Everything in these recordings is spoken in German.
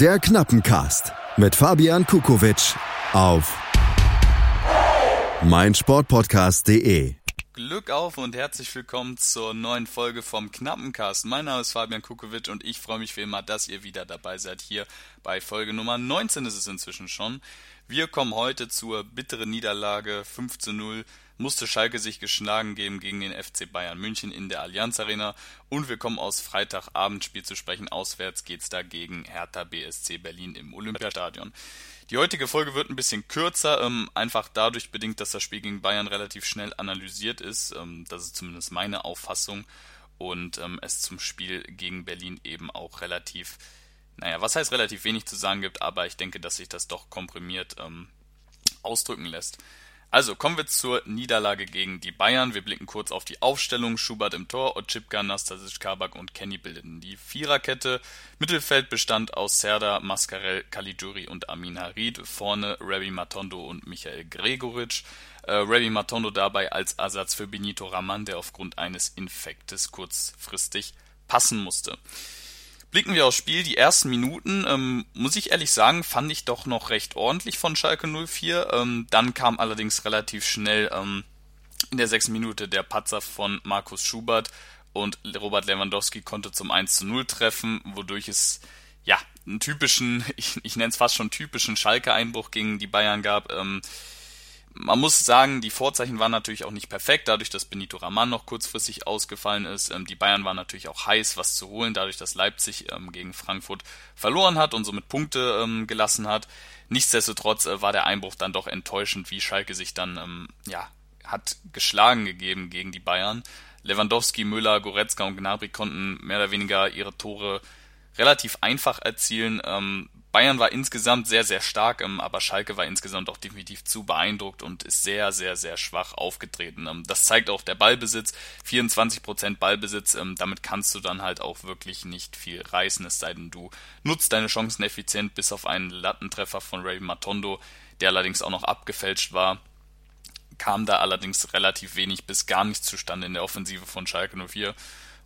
Der Knappencast mit Fabian Kukowitsch auf meinsportpodcast.de. Glück auf und herzlich willkommen zur neuen Folge vom Knappencast. Mein Name ist Fabian Kukowitsch und ich freue mich wie immer, dass ihr wieder dabei seid. Hier bei Folge Nummer 19 ist es inzwischen schon. Wir kommen heute zur bitteren Niederlage 5 zu 0 musste Schalke sich geschlagen geben gegen den FC Bayern München in der Allianz Arena und wir kommen aus Freitagabendspiel zu sprechen. Auswärts geht's da gegen Hertha BSC Berlin im Olympiastadion. Die heutige Folge wird ein bisschen kürzer, ähm, einfach dadurch bedingt, dass das Spiel gegen Bayern relativ schnell analysiert ist. Ähm, das ist zumindest meine Auffassung und ähm, es zum Spiel gegen Berlin eben auch relativ, naja, was heißt relativ wenig zu sagen gibt, aber ich denke, dass sich das doch komprimiert ähm, ausdrücken lässt. Also kommen wir zur Niederlage gegen die Bayern. Wir blicken kurz auf die Aufstellung. Schubert im Tor, Otschipka, Nastasic Kabak und Kenny bildeten die Viererkette. Mittelfeld bestand aus Serda, Mascarell, Caligiuri und Amin Harid. Vorne Rabbi Matondo und Michael Gregoritsch. Äh, Rabbi Matondo dabei als Ersatz für Benito Raman, der aufgrund eines Infektes kurzfristig passen musste. Blicken wir aufs Spiel. Die ersten Minuten, ähm, muss ich ehrlich sagen, fand ich doch noch recht ordentlich von Schalke 04. Ähm, dann kam allerdings relativ schnell ähm, in der sechsten Minute der Patzer von Markus Schubert und Robert Lewandowski konnte zum 1 zu 0 treffen, wodurch es ja einen typischen, ich, ich nenne es fast schon typischen Schalke-Einbruch gegen die Bayern gab. Ähm, man muss sagen, die Vorzeichen waren natürlich auch nicht perfekt, dadurch, dass Benito Raman noch kurzfristig ausgefallen ist. Ähm, die Bayern waren natürlich auch heiß, was zu holen, dadurch, dass Leipzig ähm, gegen Frankfurt verloren hat und somit Punkte ähm, gelassen hat. Nichtsdestotrotz äh, war der Einbruch dann doch enttäuschend, wie Schalke sich dann ja, hat geschlagen gegeben gegen die Bayern. Lewandowski, Müller, Goretzka und Gnabry konnten mehr oder weniger ihre Tore relativ einfach erzielen. Bayern war insgesamt sehr, sehr stark, aber Schalke war insgesamt auch definitiv zu beeindruckt und ist sehr, sehr, sehr schwach aufgetreten. Ähm, das zeigt auch der Ballbesitz. 24% Ballbesitz, ähm, damit kannst du dann halt auch wirklich nicht viel reißen, es sei denn, du nutzt deine Chancen effizient, bis auf einen Lattentreffer von Ray Matondo, der allerdings auch noch abgefälscht war. Kam da allerdings relativ wenig bis gar nichts zustande in der Offensive von Schalke 04.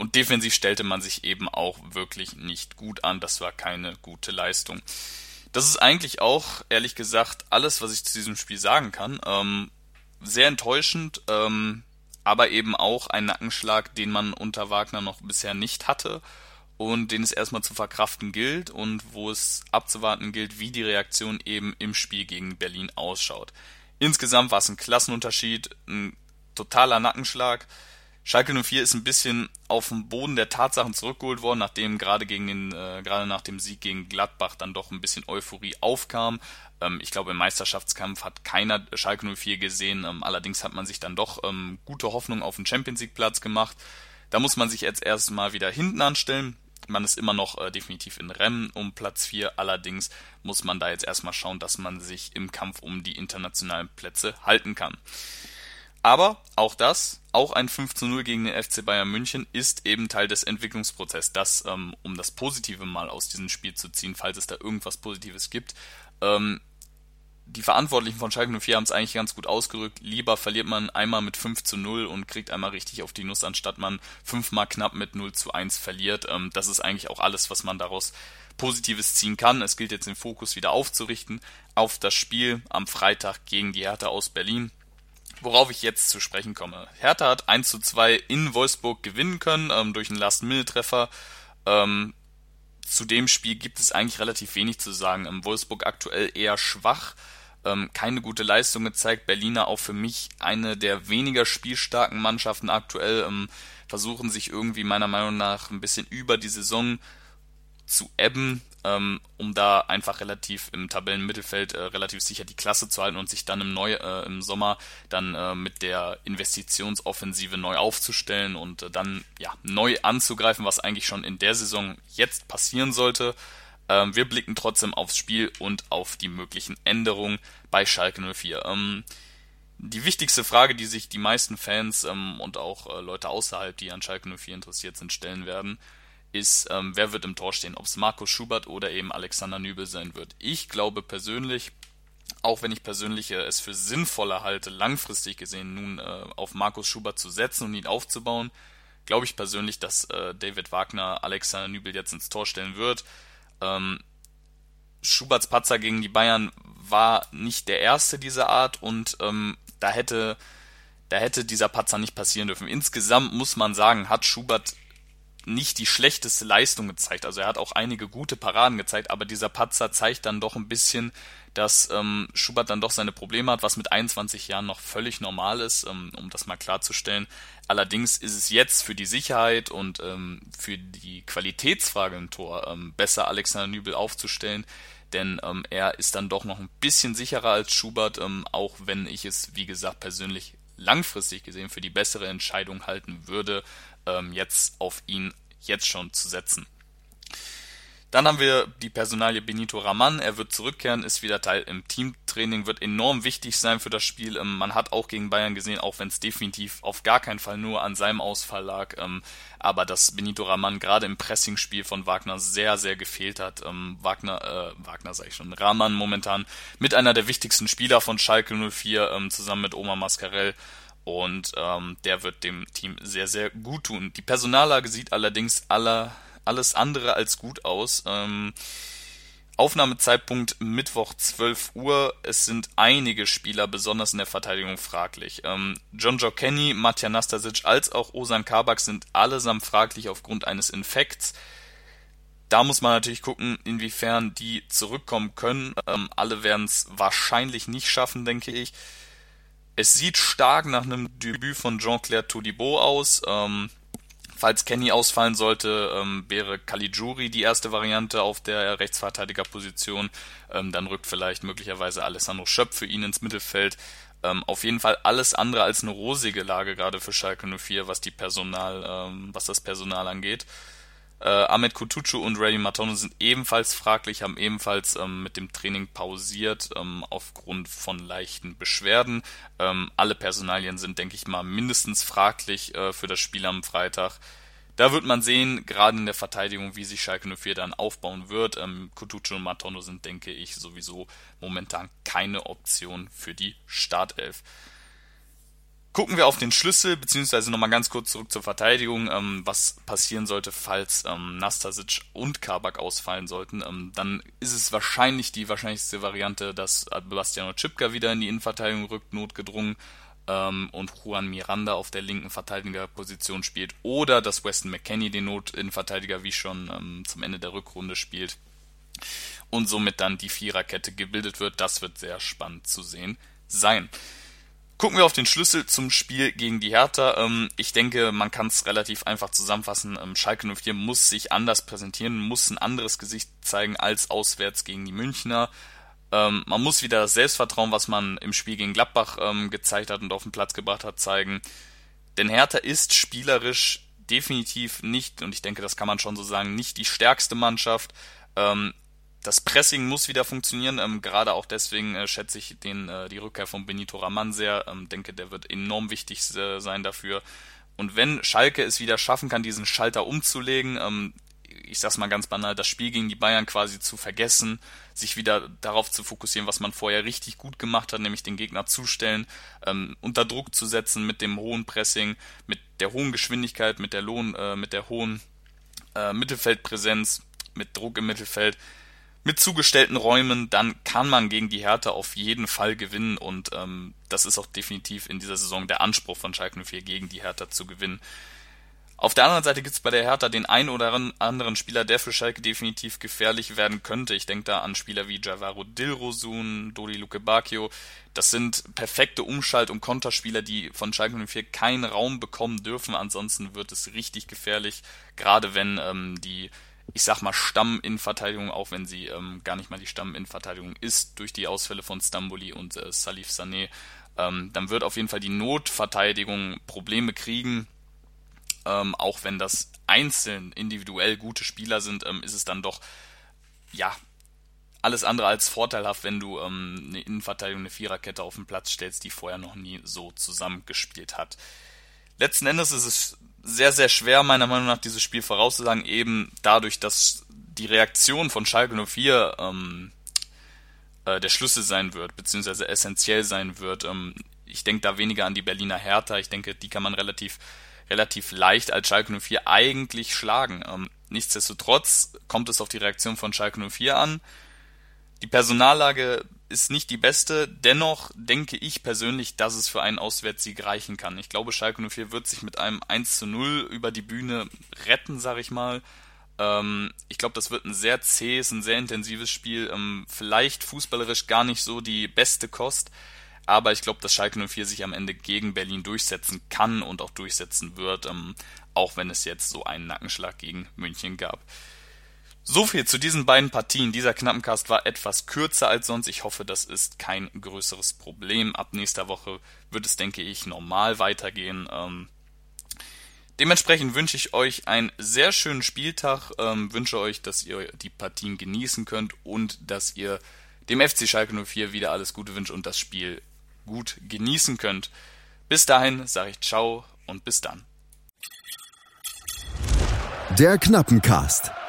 Und defensiv stellte man sich eben auch wirklich nicht gut an. Das war keine gute Leistung. Das ist eigentlich auch, ehrlich gesagt, alles, was ich zu diesem Spiel sagen kann. Ähm, sehr enttäuschend, ähm, aber eben auch ein Nackenschlag, den man unter Wagner noch bisher nicht hatte und den es erstmal zu verkraften gilt und wo es abzuwarten gilt, wie die Reaktion eben im Spiel gegen Berlin ausschaut. Insgesamt war es ein Klassenunterschied, ein totaler Nackenschlag. Schalke 04 ist ein bisschen auf den Boden der Tatsachen zurückgeholt worden, nachdem gerade gegen den, äh, gerade nach dem Sieg gegen Gladbach dann doch ein bisschen Euphorie aufkam. Ähm, ich glaube, im Meisterschaftskampf hat keiner Schalke 04 gesehen. Ähm, allerdings hat man sich dann doch ähm, gute Hoffnung auf den Champions League Platz gemacht. Da muss man sich jetzt erstmal wieder hinten anstellen. Man ist immer noch äh, definitiv in Rennen um Platz 4. Allerdings muss man da jetzt erstmal schauen, dass man sich im Kampf um die internationalen Plätze halten kann. Aber auch das, auch ein 5 zu 0 gegen den FC Bayern München ist eben Teil des Entwicklungsprozesses. Das, ähm, um das Positive mal aus diesem Spiel zu ziehen, falls es da irgendwas Positives gibt. Ähm, die Verantwortlichen von Schalke 04 haben es eigentlich ganz gut ausgerückt. Lieber verliert man einmal mit 5 zu 0 und kriegt einmal richtig auf die Nuss, anstatt man fünfmal knapp mit 0 zu 1 verliert. Ähm, das ist eigentlich auch alles, was man daraus Positives ziehen kann. Es gilt jetzt den Fokus wieder aufzurichten auf das Spiel am Freitag gegen die Hertha aus Berlin worauf ich jetzt zu sprechen komme. Hertha hat 1 zu 2 in Wolfsburg gewinnen können ähm, durch einen Last-Minute-Treffer. Ähm, zu dem Spiel gibt es eigentlich relativ wenig zu sagen. Ähm, Wolfsburg aktuell eher schwach, ähm, keine gute Leistung gezeigt. Berliner auch für mich eine der weniger spielstarken Mannschaften aktuell. Ähm, versuchen sich irgendwie meiner Meinung nach ein bisschen über die Saison zu ebben ähm, um da einfach relativ im Tabellenmittelfeld äh, relativ sicher die Klasse zu halten und sich dann im, Neu äh, im Sommer dann äh, mit der Investitionsoffensive neu aufzustellen und äh, dann ja neu anzugreifen, was eigentlich schon in der Saison jetzt passieren sollte. Ähm, wir blicken trotzdem aufs Spiel und auf die möglichen Änderungen bei Schalke 04. Ähm, die wichtigste Frage, die sich die meisten Fans ähm, und auch äh, Leute außerhalb, die an Schalke 04 interessiert sind, stellen werden, ist, ähm, wer wird im Tor stehen, ob es Markus Schubert oder eben Alexander Nübel sein wird. Ich glaube persönlich, auch wenn ich persönlich äh, es für sinnvoller halte, langfristig gesehen nun äh, auf Markus Schubert zu setzen und ihn aufzubauen, glaube ich persönlich, dass äh, David Wagner Alexander Nübel jetzt ins Tor stellen wird. Ähm, Schuberts Patzer gegen die Bayern war nicht der erste dieser Art und ähm, da hätte da hätte dieser Patzer nicht passieren dürfen. Insgesamt muss man sagen, hat Schubert nicht die schlechteste Leistung gezeigt. Also er hat auch einige gute Paraden gezeigt, aber dieser Patzer zeigt dann doch ein bisschen, dass ähm, Schubert dann doch seine Probleme hat, was mit 21 Jahren noch völlig normal ist, ähm, um das mal klarzustellen. Allerdings ist es jetzt für die Sicherheit und ähm, für die Qualitätsfrage im Tor ähm, besser, Alexander Nübel aufzustellen, denn ähm, er ist dann doch noch ein bisschen sicherer als Schubert, ähm, auch wenn ich es, wie gesagt, persönlich langfristig gesehen für die bessere Entscheidung halten würde, ähm, jetzt auf ihn jetzt schon zu setzen. Dann haben wir die Personalie Benito Raman. Er wird zurückkehren, ist wieder Teil im Teamtraining, wird enorm wichtig sein für das Spiel. Ähm, man hat auch gegen Bayern gesehen, auch wenn es definitiv auf gar keinen Fall nur an seinem Ausfall lag, ähm, aber dass Benito Raman gerade im Pressingspiel von Wagner sehr, sehr gefehlt hat. Ähm, Wagner, äh, Wagner sage ich schon, Raman momentan mit einer der wichtigsten Spieler von Schalke 04 zusammen mit Oma Mascarell und ähm, der wird dem Team sehr, sehr gut tun. Die Personallage sieht allerdings aller, alles andere als gut aus. Ähm, Aufnahmezeitpunkt Mittwoch 12 Uhr. Es sind einige Spieler, besonders in der Verteidigung, fraglich. Ähm, John Joe Kenny, Matja Nastasic als auch Osan Kabak sind allesamt fraglich aufgrund eines Infekts. Da muss man natürlich gucken, inwiefern die zurückkommen können. Ähm, alle werden es wahrscheinlich nicht schaffen, denke ich. Es sieht stark nach einem Debüt von Jean-Claire Todibo aus. Ähm, falls Kenny ausfallen sollte, ähm, wäre Caligiuri die erste Variante auf der Rechtsverteidigerposition. Ähm, dann rückt vielleicht möglicherweise Alessandro Schöpf für ihn ins Mittelfeld. Ähm, auf jeden Fall alles andere als eine rosige Lage gerade für Schalke 04, was die Personal, ähm, was das Personal angeht. Äh, Ahmed Kutucu und Ray Matono sind ebenfalls fraglich, haben ebenfalls ähm, mit dem Training pausiert ähm, aufgrund von leichten Beschwerden. Ähm, alle Personalien sind, denke ich mal, mindestens fraglich äh, für das Spiel am Freitag. Da wird man sehen, gerade in der Verteidigung, wie sich Schalke 04 dann aufbauen wird. Ähm, Kutucu und Matono sind, denke ich, sowieso momentan keine Option für die Startelf. Gucken wir auf den Schlüssel, beziehungsweise nochmal ganz kurz zurück zur Verteidigung, ähm, was passieren sollte, falls ähm, Nastasic und Kabak ausfallen sollten. Ähm, dann ist es wahrscheinlich die wahrscheinlichste Variante, dass Bastiano Chipka wieder in die Innenverteidigung rückt, notgedrungen, ähm, und Juan Miranda auf der linken Verteidigerposition spielt. Oder dass Weston McKenney den Not-Innenverteidiger wie schon ähm, zum Ende der Rückrunde spielt. Und somit dann die Viererkette gebildet wird. Das wird sehr spannend zu sehen sein. Gucken wir auf den Schlüssel zum Spiel gegen die Hertha. Ähm, ich denke, man kann es relativ einfach zusammenfassen. Ähm, Schalke 04 muss sich anders präsentieren, muss ein anderes Gesicht zeigen als auswärts gegen die Münchner. Ähm, man muss wieder das Selbstvertrauen, was man im Spiel gegen Gladbach gezeigt hat und auf den Platz gebracht hat, zeigen. Denn Hertha ist spielerisch definitiv nicht, und ich denke, das kann man schon so sagen, nicht die stärkste Mannschaft das Pressing muss wieder funktionieren. Ähm, gerade auch deswegen äh, schätze ich den, äh, die Rückkehr von Benito Raman sehr. Ähm, denke, der wird enorm wichtig äh, sein dafür. Und wenn Schalke es wieder schaffen kann, diesen Schalter umzulegen, ähm, ich sag's mal ganz banal, das Spiel gegen die Bayern quasi zu vergessen, sich wieder darauf zu fokussieren, was man vorher richtig gut gemacht hat, nämlich den Gegner zustellen, ähm, unter Druck zu setzen mit dem hohen Pressing, mit der hohen Geschwindigkeit, mit der Lohn, äh, mit der hohen äh, Mittelfeldpräsenz, mit Druck im Mittelfeld, mit zugestellten Räumen, dann kann man gegen die Hertha auf jeden Fall gewinnen und ähm, das ist auch definitiv in dieser Saison der Anspruch von Schalke 04 gegen die Hertha zu gewinnen. Auf der anderen Seite gibt es bei der Hertha den einen oder anderen Spieler, der für Schalke definitiv gefährlich werden könnte. Ich denke da an Spieler wie Javaro Dilrosun, Dodi Luke Bacchio. Das sind perfekte Umschalt- und Konterspieler, die von Schalke 04 keinen Raum bekommen dürfen. Ansonsten wird es richtig gefährlich, gerade wenn ähm, die ich sag mal, Stamm-Innenverteidigung, auch wenn sie ähm, gar nicht mal die Stamm-Innenverteidigung ist, durch die Ausfälle von Stamboli und äh, Salif Sané, ähm, dann wird auf jeden Fall die Notverteidigung Probleme kriegen. Ähm, auch wenn das einzeln individuell gute Spieler sind, ähm, ist es dann doch, ja, alles andere als vorteilhaft, wenn du ähm, eine Innenverteidigung, eine Viererkette auf den Platz stellst, die vorher noch nie so zusammengespielt hat. Letzten Endes ist es sehr, sehr schwer, meiner Meinung nach, dieses Spiel vorauszusagen, eben dadurch, dass die Reaktion von Schalke 04 ähm, äh, der Schlüssel sein wird, beziehungsweise essentiell sein wird. Ähm, ich denke da weniger an die Berliner Hertha, ich denke, die kann man relativ, relativ leicht als Schalke 04 eigentlich schlagen. Ähm, nichtsdestotrotz kommt es auf die Reaktion von Schalke 04 an. Die Personallage ist nicht die beste, dennoch denke ich persönlich, dass es für einen Auswärtssieg reichen kann. Ich glaube, Schalke 04 wird sich mit einem 1 zu 0 über die Bühne retten, sag ich mal. Ähm, ich glaube, das wird ein sehr zähes, ein sehr intensives Spiel. Ähm, vielleicht fußballerisch gar nicht so die beste Kost, aber ich glaube, dass Schalke 04 sich am Ende gegen Berlin durchsetzen kann und auch durchsetzen wird, ähm, auch wenn es jetzt so einen Nackenschlag gegen München gab. So viel zu diesen beiden Partien. Dieser Knappencast war etwas kürzer als sonst. Ich hoffe, das ist kein größeres Problem. Ab nächster Woche wird es, denke ich, normal weitergehen. Ähm, dementsprechend wünsche ich euch einen sehr schönen Spieltag. Ähm, wünsche euch, dass ihr die Partien genießen könnt und dass ihr dem FC Schalke 04 wieder alles Gute wünscht und das Spiel gut genießen könnt. Bis dahin sage ich ciao und bis dann. Der Knappencast